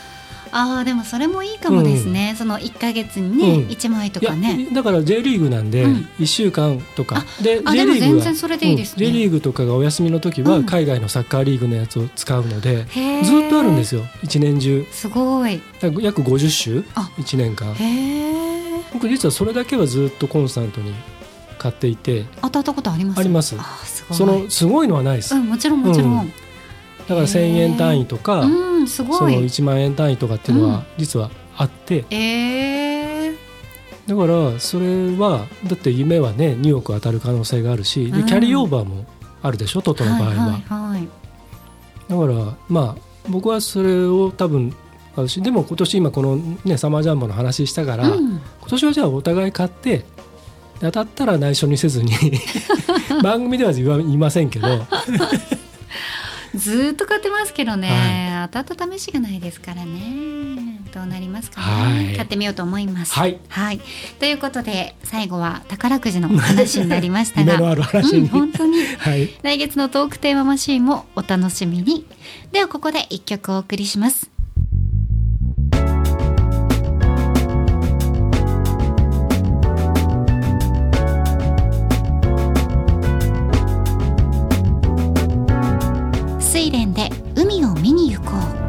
ああでもそれもいいかもですね、その1か月にね、うん。1枚とかね。だから J リーグなんでうん。1週間とか、であ J でもリーグは全然それでいいですね、うん。J リーグとかがお休みの時はうん。海外のサッカーリーグのやつを使うので、ずっとあるんですよ。一年中。すごい。約50週。あ。1年間。僕実はそれだけはずっとコンスタントに買っていて。当たったことあります？あります。あーすごい。そのすごいのはないです、うんもちろんもちろん、うんだから1000円単位とか、うんすそのごい1万円単位とかっていうのうん。は実はあって、えー、だからそれはだって夢はね2億当たる可能性があるしでうん。キャリーオーバーもあるでしょトトの場合は、はいはいはいだからまあ僕はそれを多分買うしでも今年今このねサマージャンボの話したから、うん。今年はじゃあお互い買ってで当たったら内緒にせずに 番組では言わ言いませんけどずーっと買ってますけどね、当たった試しがないですからね。どうなりますかね、はい。買ってみようと思います。はい。ということで最後は宝くじの話になりましたが。夢のある話に、うん、本当に。はい。来月のトークテーママシーンもお楽しみに。ではここで一曲お送りします睡蓮で海を見に行こう。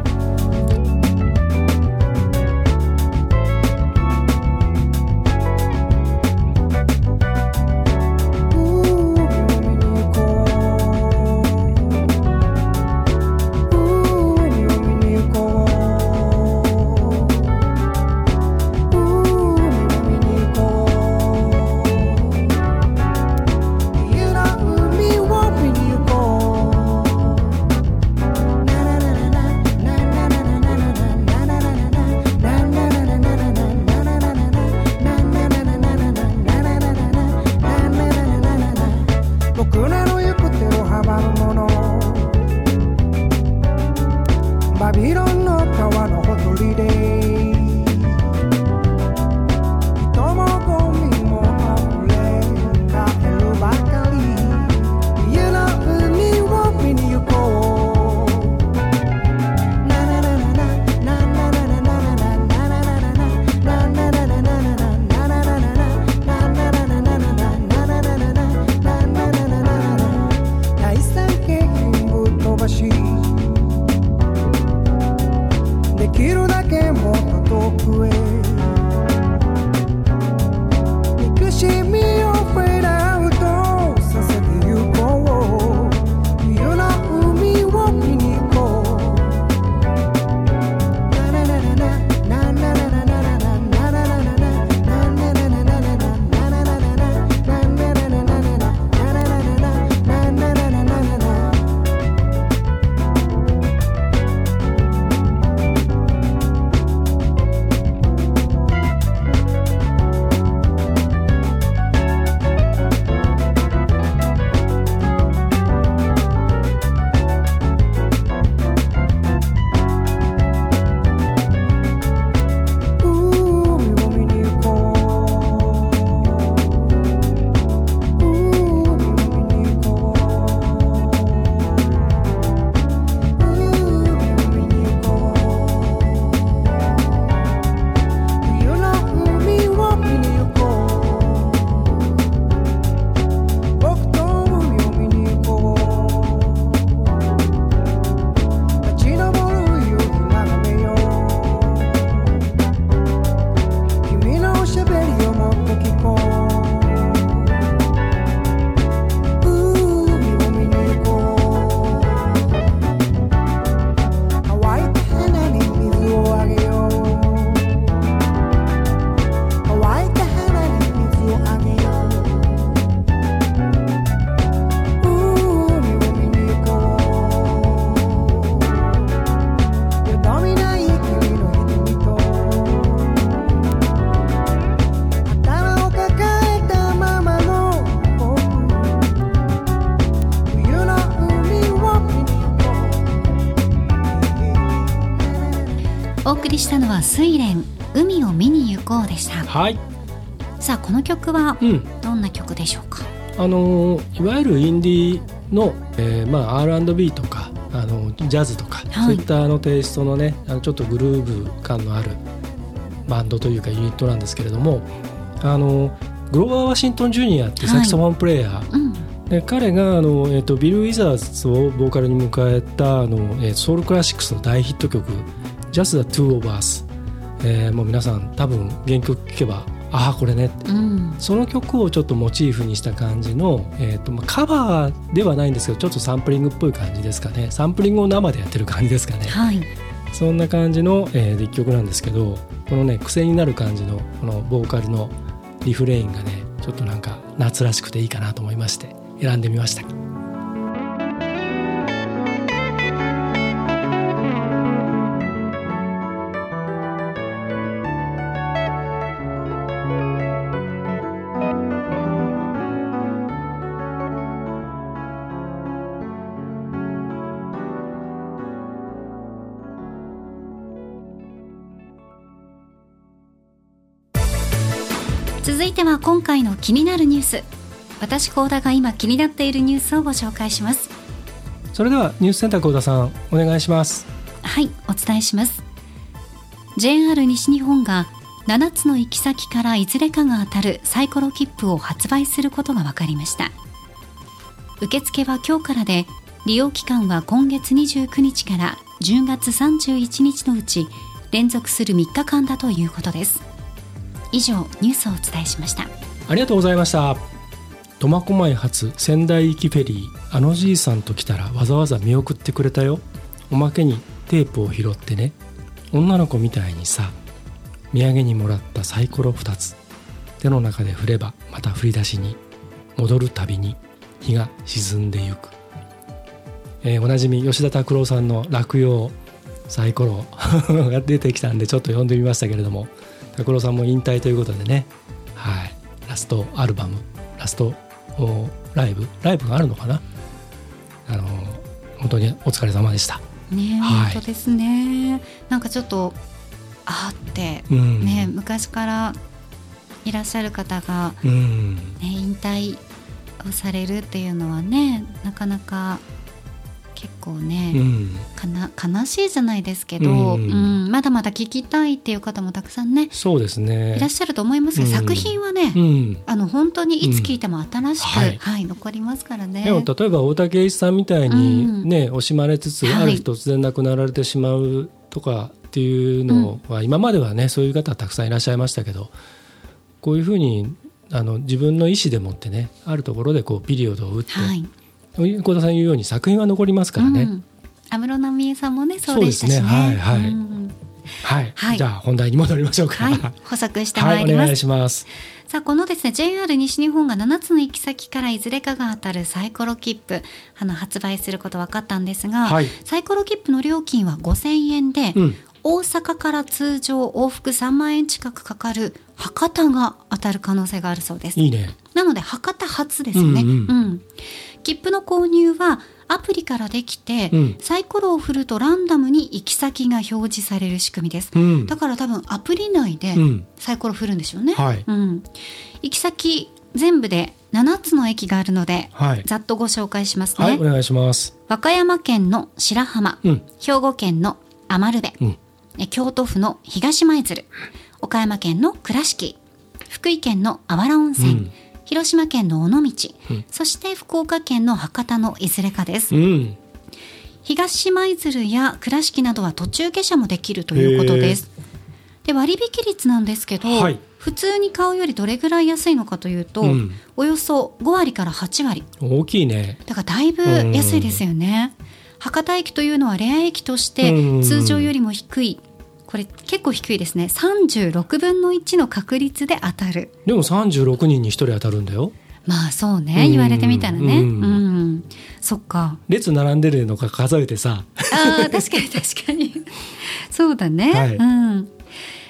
睡蓮海を見に行こうでした。はい。さあこの曲はうん。どんな曲でしょうか？あのーいわゆるインディーの、えーまあ、R&B とかあのジャズとか、はい。そういったあのテイストのねあのちょっとグルーヴ感のあるバンドというかユニットなんですけれどもあのグローバー・ワシントン・ジュニアってサキソフォンプレイヤー、うん。で彼があの、えー、とビル・ウィザーズをボーカルに迎えたあの、えーソウルクラシックスの大ヒット曲「Just the Two of Us」えーもう皆さん多分原曲聴けばああこれねって。うん。その曲をちょっとモチーフにした感じの、えーとまあ、カバーではないんですけどちょっとサンプリングっぽい感じですかね。サンプリングを生でやってる感じですかね。はい。そんな感じの、えー、一曲なんですけどこのね癖になる感じのこのボーカルのリフレインがねちょっとなんか夏らしくていいかなと思いまして選んでみました続いては今回の気になるニュース。私高田が今気になっているニュースをご紹介します。それではニュースセンター幸田さんお願いします。はいお伝えします。JR 西日本が7つの行き先からいずれかが当たるサイコロ切符を発売することが分かりました。受付は今日からで利用期間は今月29日から10月31日のうち連続する3日間だということです以上ニュースをお伝えしました。ありがとうございました。苫小牧発仙台行きフェリーあのじいさんと来たらわざわざ見送ってくれたよ。おまけにテープを拾ってね。女の子みたいにさ土産にもらったサイコロ2つ手の中で振ればまた振り出しに戻るたびに日が沈んでゆく、えーおなじみ吉田拓郎さんの落葉サイコロが出てきたんでちょっと読んでみましたけれども拓郎さんも引退ということでね。はい。ラストアルバムラストおライブ？ライブがあるのかな？あの本当にお疲れ様でした。ねえ、はい。本当ですね。なんかちょっとあーってうん。ね昔からいらっしゃる方が、うん。ね、引退をされるっていうのはねなかなか結構うね、ん。かな悲しいじゃないですけど、ううん。んまだまだ聞きたいっていう方もたくさんねそうですね。いらっしゃると思いますが、うん。作品はね、うん。あの本当にいつ聞いても新しく、うん。はい。はい残りますからね。例えば大竹栄一さんみたいにうん。ね、惜しまれつつはいある日突然亡くなられてしまうとかっていうのは、今まではねそういう方たくさんいらっしゃいましたけどこういうふうにあの自分の意思でもってねあるところでこうピリオドを打ってはい小田さん言うように作品は残りますからね。うん安室奈美恵さんもねそうでしたしね。はいはいうんはい、はいじゃあ本題に戻りましょうか。はい、補足してまはいい、ります。お願いします。さあこのですね JR 西日本が7つの行き先からいずれかが当たるサイコロ切符あの発売すること分かったんですが、はいサイコロ切符の料金は5000円で、うん、大阪から通常往復3万円近くかかる博多が当たる可能性があるそうです。いいね。なので博多発ですよね、うんうん切符の購入はアプリからできて、うん。サイコロを振るとランダムに行き先が表示される仕組みです、うん。だから多分アプリ内でうん。サイコロ振るんでしょうね、はい。うん、行き先全部で7つの駅があるので、はい。ざっとご紹介しますね、はい、お願いします。和歌山県の白浜、うん、兵庫県の余部、うん、え京都府の東舞鶴岡山県の倉敷福井県のあわら温泉、うん広島県の尾道、うん。そして福岡県の博多のいずれかです、うん、東舞鶴や倉敷などは途中下車もできるということです。で割引率なんですけど、はい。普通に買うよりどれぐらい安いのかというと、うん。およそ5割から8割。大きいね。だからだいぶ安いですよね。博多駅というのはレア駅としてうん。通常よりも低い、これ結構低いですね。36分の1の確率で当たる。でも三十六人に一人当たるんだよ。まあそうね、うん言われてみたらね。ううんん。そっか。列並んでるのか数えてさ。ああ、確かに確かに。そうだね。はいうん。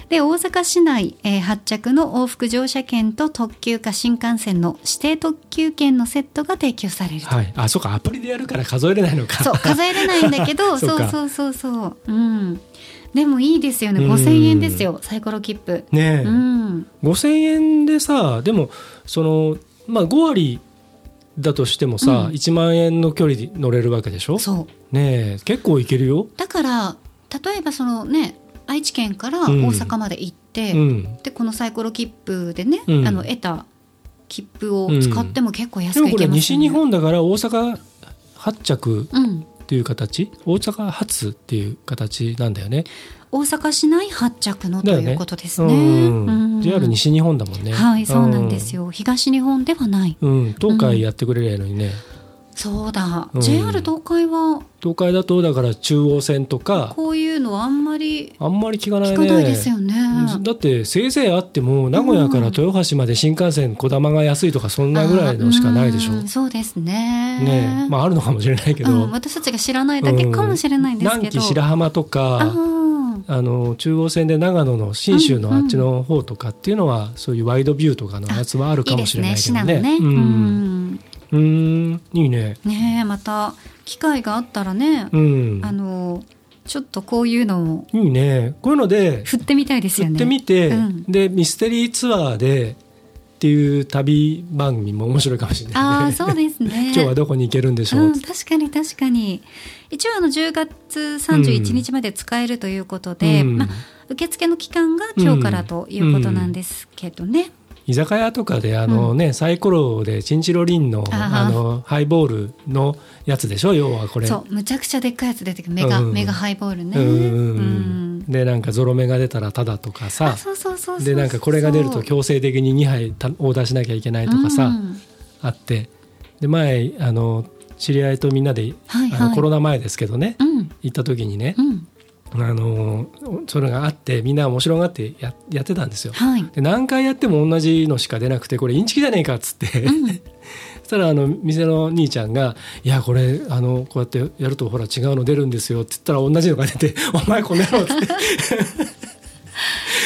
で大阪市内、えー発着の往復乗車券と特急か新幹線の指定特急券のセットが提供されるとはい。あ、そうか、アプリでやるから数えれないのか。そう数えれないんだけど そそうそうそうそううんでもいいですよね。うん。5000円ですよ。サイコロ切符。ねえ、うん。5,000円でさでもそのまあ5割だとしてもさ、うん。1万円の距離で乗れるわけでしょ？そう。ねえ。結構いけるよ。だから例えばそのね愛知県から大うん。阪まで行って、うん、でこのサイコロ切符でね、うん。あの得た切符を使っても結構安でもこれくいけますよね。西日本だから大阪発着うん、っていう形大阪発っていう形なんだよね。大阪市内発着のということですね。うんうん JR 西日本だもんね。はいそうなんですよ、東日本ではないうん。うん、東海やってくれりゃいいのにね。そうだ、うん。JR 東海は。東海だとだから中央線とか。こういうのはあんまり。あんまり聞かないね。聞かないですよね。だってせいぜいあっても名古屋から豊橋まで新幹線こだまが安いとかそんなぐらいのしかないでしょ。うん。そうですね。ねえ。まああるのかもしれないけど、うん、私たちが知らないだけかもしれないんですけど。南紀白浜とあかー。あの中央線で長野の信州のあっちの方とかっていうのは、そういうワイドビューとかのやつはあるかもしれないけどね。いいですね。うーんいいね。ねえまた機会があったらね、うん、あのちょっとこういうのをいいね。こういうので振ってみたいですよね。行ってみて、うんでミステリーツアーでっていう旅番組も面白いかもしれないね。ああそうですね。今日はどこに行けるんでしょう、うん、確かに確かに一応あの10月31日まで使えるということで、うんまあ、受付の期間が今日からということなんですけどね、居酒屋とかであの、ねサイコロでチンチロリンのあのハイボールのやつでしょ？要はこれ。そう。むちゃくちゃでっかいやつ出てくる。メガ、うん。メガハイボールね、うんうんでなんかゾロ目が出たらタダとかあさでなんかこれが出ると強制的に2杯たオーダーしなきゃいけないとかさ、うん。あって。で前あの知り合いとみんなで、はいはい。あのコロナ前ですけどね、うん。行った時にねう、んあのそれがあってみんな面白がってややってたんですよ。はい。で何回やっても同じのしか出なくてこれインチキじゃねえかっつって、うん。そしたらあの店の兄ちゃんが「いやこれあのこうやってやるとほら違うの出るんですよ」って言ったら同じのが出て「お前この野郎」ってっ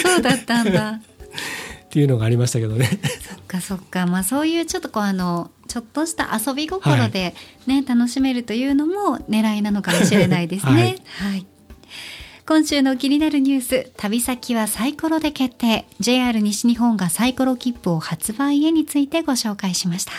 そうだったんだ。ていうのがありましたけどね。そっかそっか。まあそういうちょっとこうあのちょっとした遊び心でね、楽しめるというのも狙いなのかもしれないですね。はい、今週の気になるニュース旅先はサイコロで決定 JR 西日本がサイコロ切符を発売へについてご紹介しました。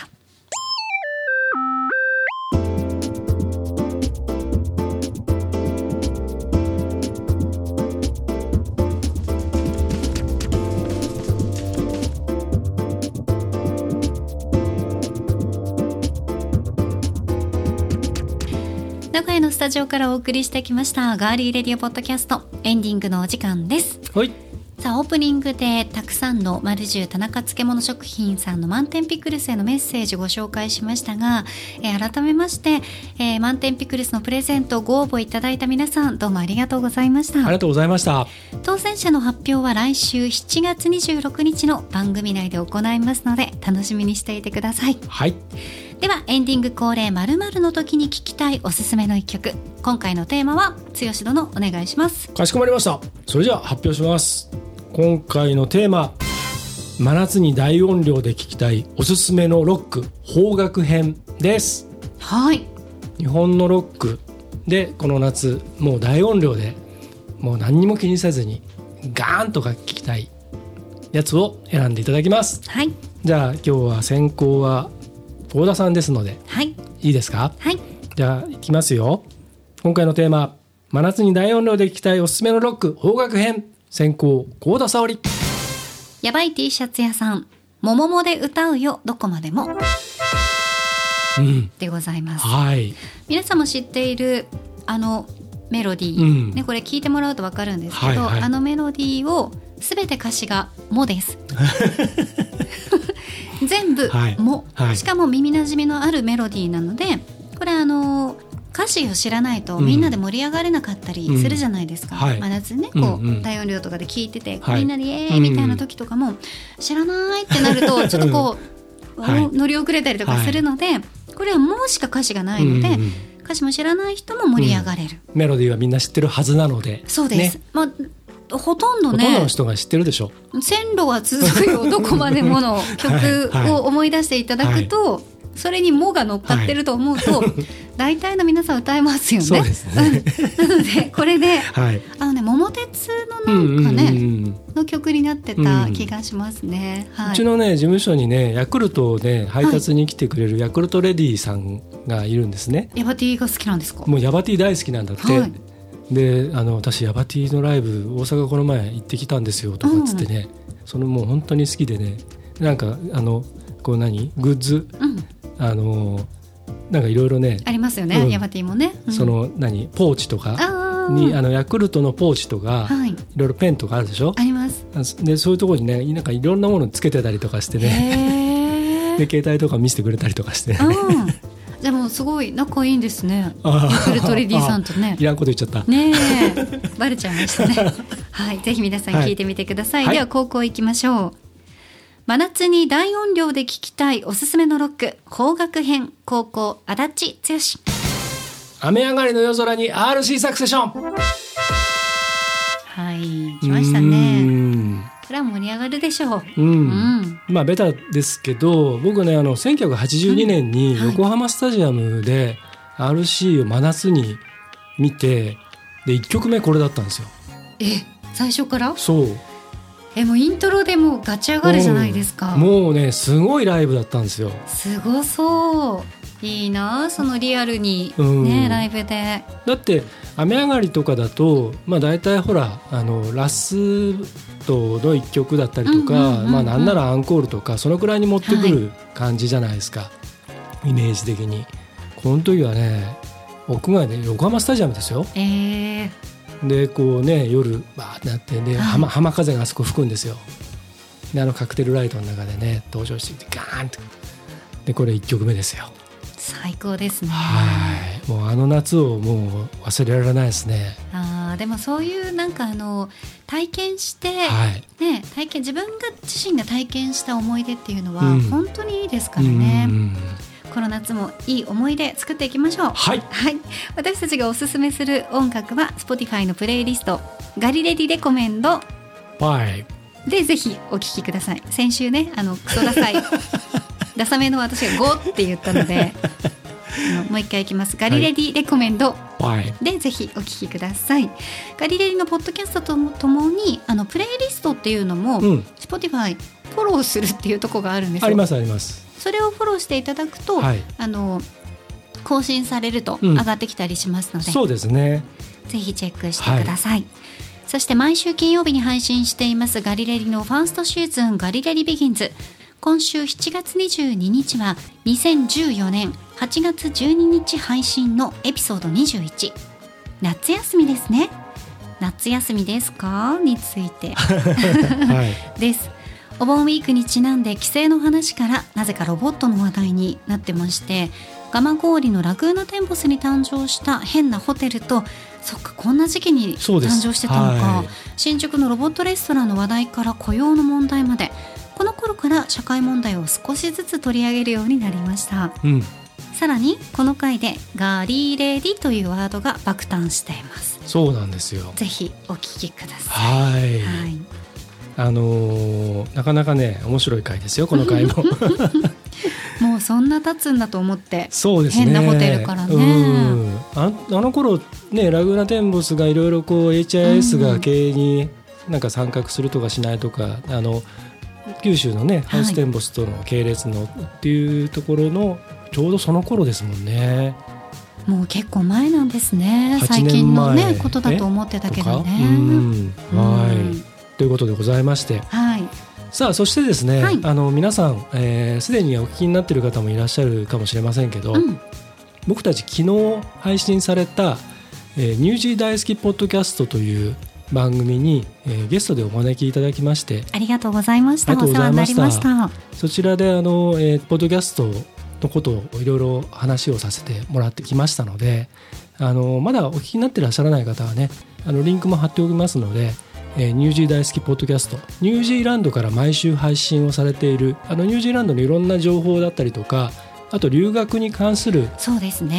スタジオからお送りしてきましたガーリーレディオポッドキャスト。エンディングのお時間です。はい。さあオープニングでたくさんの丸十田中漬物食品さんの満点ピクルスへのメッセージご紹介しましたが、えー改めまして、えー満点ピクルスのプレゼントご応募いただいた皆さんどうもありがとうございました。ありがとうございました。当選者の発表は来週7月26日の番組内で行いますので楽しみにしていてください。はいではエンディング恒例〇〇の時に聞きたいおすすめの一曲。今回のテーマは剛殿お願いします。かしこまりました。それじゃあ発表します。今回のテーマ真夏に大音量で聴きたいおすすめのロック邦楽編です。はい。日本のロックでこの夏もう大音量でもう何にも気にせずにガーンとか聴きたいやつを選んでいただきます。はい。じゃあ今日は先行は大田さんですのではい。いいですか？はい。じゃあいきますよ。今回のテーマ真夏に大音量で聴きたいおすすめのロック邦楽編先行幸田沙織。やばい T シャツ屋さんもももで歌うよどこまでも。うん。でございます。はい。皆さんも知っているあのメロディー、うん。ね、これ聞いてもらうと分かるんですけど、はいはい。あのメロディーを全て歌詞が「も」です 全部はい「も」はい。しかも耳なじみのあるメロディーなのでこれあの歌詞を知らないとうん。みんなで盛り上がれなかったりするじゃないですか、うんはい。真夏ねこう、大音量とかで聞いてて、はい。みんなでイエーイみたいな時とかも、知らないってなると ちょっとこう、はい。乗り遅れたりとかするので、これは「も」しか歌詞がないので、歌詞も知らない人も盛り上がれる、メロディーはみんな知ってるはずなので。そうです、ね。まあほとんどほとんどのね人が知ってるでしょ線路は続くよどこまでもの曲 はいはいを思い出していただくと、それに「も」が乗っかってると思うと、大体の皆さん歌えますよね。そうですね。なのでこれではい。あのね桃鉄のなんかね、うんうんうんの曲になってた気がしますね。はい。うちのね事務所にねヤクルトをね配達に来てくれるヤクルトレディさんがいるんですね。ヤバティが好きなんですか？もうヤバティ大好きなんだって。はいであの私ヤバティのライブ大阪この前行ってきたんですよとかっつってね、そのもう本当に好きでね。なんかあのこう何？グッズ？うん、あのなんかいろいろね、ありますよね、うん。ヤバティもね。うん。その何？ポーチとか？にあのヤクルトのポーチとか、はい。いろいろペンとかあるでしょ？あります。でそういうところにねなんかいろんなものつけてたりとかしてね。で携帯とか見せてくれたりとかして、うん。じゃあもうすごい仲いいんですね。あーヤクルトレディさんとねい。らんこと言っちゃった、ねえ、バレちゃいましたね。はい、ぜひ皆さん聞いてみてください。はいでは高校行きましょう。真夏に大音量で聴きたいおすすめのロック邦楽編高校足立剛雨上がりの夜空に RC サクセションはい来ましたうねんこれは盛り上がるでしょう。うん。うん。まあベタですけど僕ねあの1982年にはい。横浜スタジアムで RC を真夏に見てで1曲目これだったんですよ。え最初から？そう。えもうイントロでもうガチ上がるじゃないですか、もうねすごいライブだったんですよ。すごそういいなそのリアルにうん。ねライブで。だって雨上がりとかだとまあ大体ほらあのラストの1曲だったりとか、まあなんならアンコールとかそのくらいに持ってくる感じじゃないですか、イメージ的に。この時はね屋外で横浜スタジアムですよ。えー、でこうね夜バーってなってで、はい。浜浜風があそこ吹くんですよ。であのカクテルライトの中でね登場してきてガーンとでこれ1曲目ですよ最高ですね。はい。もうあの夏をもう忘れられないですね。あーでもそういうなんかあの体験して、はい。ね、体験自分が自身が体験した思い出っていうのはうん。本当にいいですからね、うん。うんうんこの夏もいい思い出作っていきましょう。はい。はい、私たちがおすすめする音楽は Spotify のプレイリスト「ガリレディレコメンド。はい」でぜひお聴きください。先週ねあのクソダサいダサめの私が「5」って言ったので もう一回いきます「ガリレディレコメンド」はい。でぜひお聞きください。ガリレディのポッドキャストともともにあのプレイリストっていうのも、うん。Spotify フォローするっていうところがあるんですよ。ありますあります。それをフォローしていただくと、はい。あの更新されるとうん。上がってきたりしますので、そうですね。ぜひチェックしてください。そして毎週金曜日に配信していますガリレディのファーストシーズンガリレディビギンズ。今週7月22日は2014年8月12日配信のエピソード21夏休みですね。夏休みですか？について。はい。です。お盆ウィークにちなんで帰省の話からなぜかロボットの話題になってまして蒲郡のラグーナテンボスに誕生した変なホテルとそっかこんな時期に誕生してたのか、はい。新宿のロボットレストランの話題から雇用の問題までこの頃から社会問題を少しずつ取り上げるようになりました。うん。さらにこの回でガリレディというワードが爆誕しています。そうなんですよ。ぜひお聞きくださはい。い、はい。あのーなかなかね面白い回ですよこの回も。もうそんな経つんだと思ってそうですね。変なホテルからね。うん。ああの頃ねラグーナテンボスがいろいろこう HIS が経営になんか参画するとかしないとか、あの九州のねハウステンボスとの系列のっていうところのちょうどその頃ですもんね。もう結構前なんですね。8最近のねことだと思ってたけどね。うん。はい、うんということでございまして。はい。さあそしてですね、はい。あの皆さんえーすで、にお聞きになっている方もいらっしゃるかもしれませんけど、うん。僕たち昨日配信された、えーニュージー大好きポッドキャストという番組に、えーゲストでお招きいただきましてありがとうございました。お世話になりました。そちらであの、えーポッドキャストのことをいろいろ話をさせてもらってきましたのであのまだお聞きになってらっしゃらない方はねあのリンクも貼っておきますので、えーニュージー大好きポッドキャストニュージーランドから毎週配信をされているあのニュージーランドのいろんな情報だったりとかあと留学に関する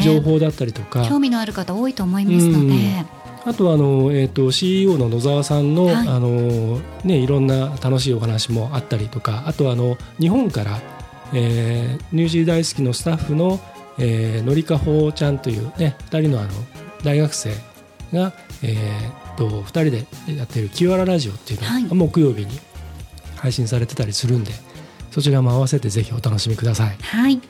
情報だったりとか、興味のある方多いと思いますので、あとあの、えー、と CEO の野沢さんの,、はい。あのね、いろんな楽しいお話もあったりとかあとあの日本から、えー、ニュージー大好きのスタッフの、えー、のりかほちゃんというね2人のあの大学生が、えー、と2人でやってる「清原ラジオ」っていうのが木曜日に配信されてたりするんで、そちらも合わせてぜひお楽しみください。はい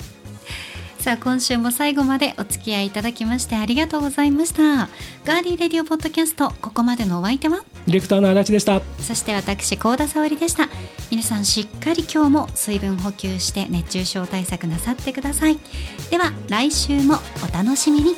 さあ今週も最後までお付き合いいただきましてありがとうございました。ガーリーレディオポッドキャストここまでのお相手は？ディレクターの足立でした。そして私高田沙織でした。皆さんしっかり今日も水分補給して熱中症対策なさってください。では来週もお楽しみに